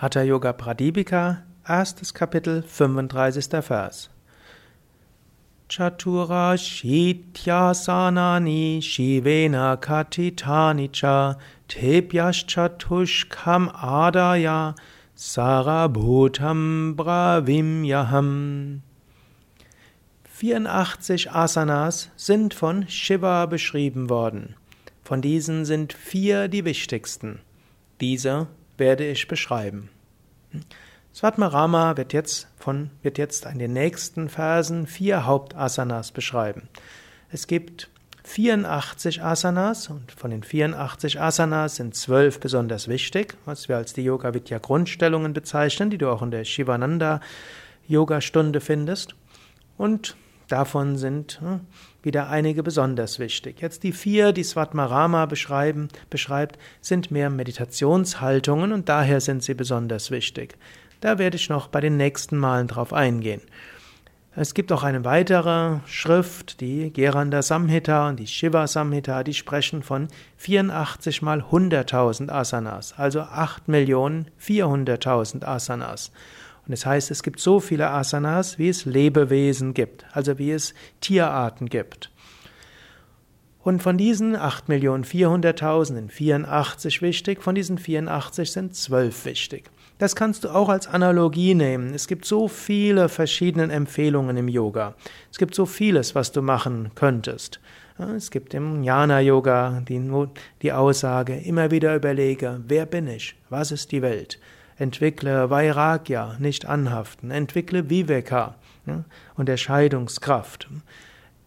Hatha Yoga Pradipika, erstes Kapitel, 35. Vers. Chatura Shityasanani Shivena Katitani cha Tepyaschatushkam Adaya Sarabhutam Bravimyaham 84 Asanas sind von Shiva beschrieben worden. Von diesen sind vier die wichtigsten. Diese werde ich beschreiben. Svatmarama wird jetzt, von, wird jetzt in den nächsten Versen vier Hauptasanas beschreiben. Es gibt 84 Asanas und von den 84 Asanas sind zwölf besonders wichtig, was wir als die Yoga Vidya Grundstellungen bezeichnen, die du auch in der Shivananda Yoga Stunde findest. Und Davon sind hm, wieder einige besonders wichtig. Jetzt die vier, die Svatmarama beschreiben, beschreibt, sind mehr Meditationshaltungen und daher sind sie besonders wichtig. Da werde ich noch bei den nächsten Malen drauf eingehen. Es gibt auch eine weitere Schrift, die Geranda Samhita und die Shiva Samhita, die sprechen von 84 mal 100.000 Asanas, also 8.400.000 Asanas. Und das heißt, es gibt so viele Asanas, wie es Lebewesen gibt, also wie es Tierarten gibt. Und von diesen 8.400.000 sind 84 wichtig, von diesen 84 sind 12 wichtig. Das kannst du auch als Analogie nehmen. Es gibt so viele verschiedene Empfehlungen im Yoga. Es gibt so vieles, was du machen könntest. Es gibt im Jnana-Yoga die, die Aussage, immer wieder überlege, wer bin ich? Was ist die Welt? Entwickle Vairagya, nicht anhaften. Entwickle Viveka, ja, Unterscheidungskraft.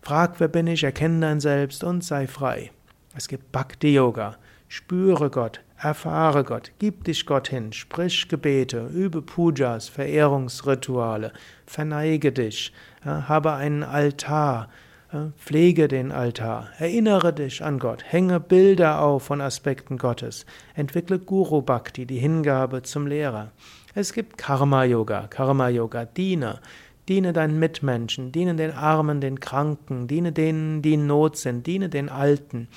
Frag, wer bin ich, erkenne dein Selbst und sei frei. Es gibt Bhakti Yoga. Spüre Gott, erfahre Gott, gib dich Gott hin, sprich Gebete, übe Pujas, Verehrungsrituale, verneige dich, ja, habe einen Altar, Pflege den Altar, erinnere dich an Gott, hänge Bilder auf von Aspekten Gottes, entwickle Guru Bhakti, die Hingabe zum Lehrer. Es gibt Karma Yoga, Karma Yoga, diene, diene deinen Mitmenschen, diene den Armen, den Kranken, diene denen, die in Not sind, diene den Alten,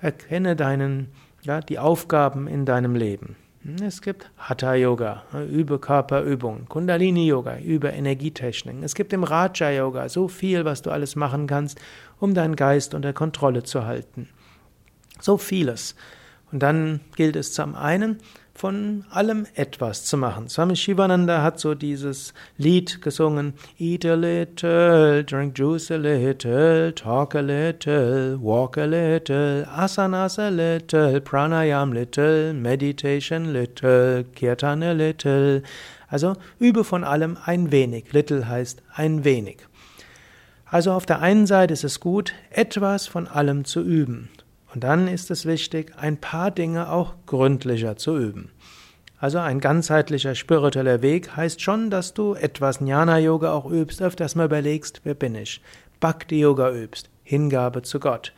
erkenne deinen, ja, die Aufgaben in deinem Leben. Es gibt Hatha Yoga, übe Körperübungen, Kundalini Yoga, übe Energietechniken. Es gibt im Raja Yoga so viel, was du alles machen kannst, um deinen Geist unter Kontrolle zu halten. So vieles. Und dann gilt es zum einen, von allem etwas zu machen. Swami Shivananda hat so dieses Lied gesungen: Eat a little, drink juice a little, talk a little, walk a little, asanas a little, pranayam little, meditation little, kirtan a little. Also übe von allem ein wenig. Little heißt ein wenig. Also auf der einen Seite ist es gut, etwas von allem zu üben. Und dann ist es wichtig, ein paar Dinge auch gründlicher zu üben. Also ein ganzheitlicher spiritueller Weg heißt schon, dass du etwas Jnana-Yoga auch übst, öfters mal überlegst, wer bin ich? Bhakti-Yoga übst, Hingabe zu Gott.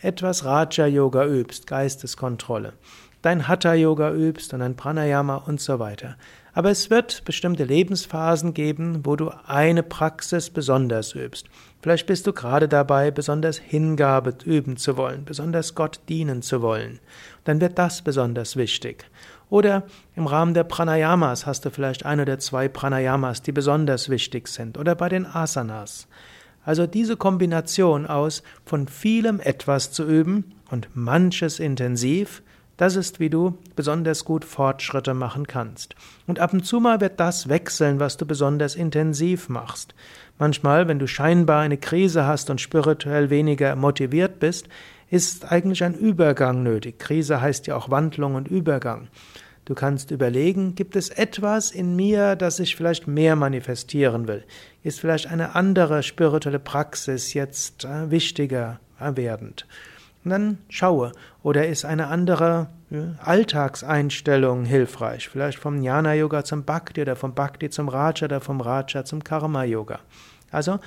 Etwas Raja-Yoga übst, Geisteskontrolle. Dein Hatha-Yoga übst und ein Pranayama und so weiter. Aber es wird bestimmte Lebensphasen geben, wo du eine Praxis besonders übst. Vielleicht bist du gerade dabei, besonders Hingabe üben zu wollen, besonders Gott dienen zu wollen. Dann wird das besonders wichtig. Oder im Rahmen der Pranayamas hast du vielleicht ein oder zwei Pranayamas, die besonders wichtig sind. Oder bei den Asanas. Also diese Kombination aus von vielem etwas zu üben und manches intensiv das ist, wie du besonders gut Fortschritte machen kannst. Und ab und zu mal wird das wechseln, was du besonders intensiv machst. Manchmal, wenn du scheinbar eine Krise hast und spirituell weniger motiviert bist, ist eigentlich ein Übergang nötig. Krise heißt ja auch Wandlung und Übergang. Du kannst überlegen, gibt es etwas in mir, das ich vielleicht mehr manifestieren will? Ist vielleicht eine andere spirituelle Praxis jetzt äh, wichtiger werdend? Und dann schaue, oder ist eine andere Alltagseinstellung hilfreich? Vielleicht vom Jnana Yoga zum Bhakti oder vom Bhakti zum Raja oder vom Raja zum Karma Yoga. Also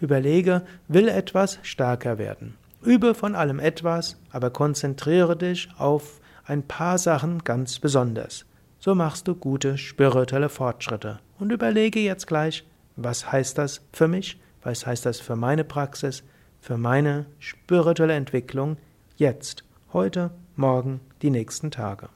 überlege, will etwas stärker werden. Übe von allem etwas, aber konzentriere dich auf ein paar Sachen ganz besonders. So machst du gute spirituelle Fortschritte. Und überlege jetzt gleich, was heißt das für mich? Was heißt das für meine Praxis? Für meine spirituelle Entwicklung jetzt, heute, morgen, die nächsten Tage.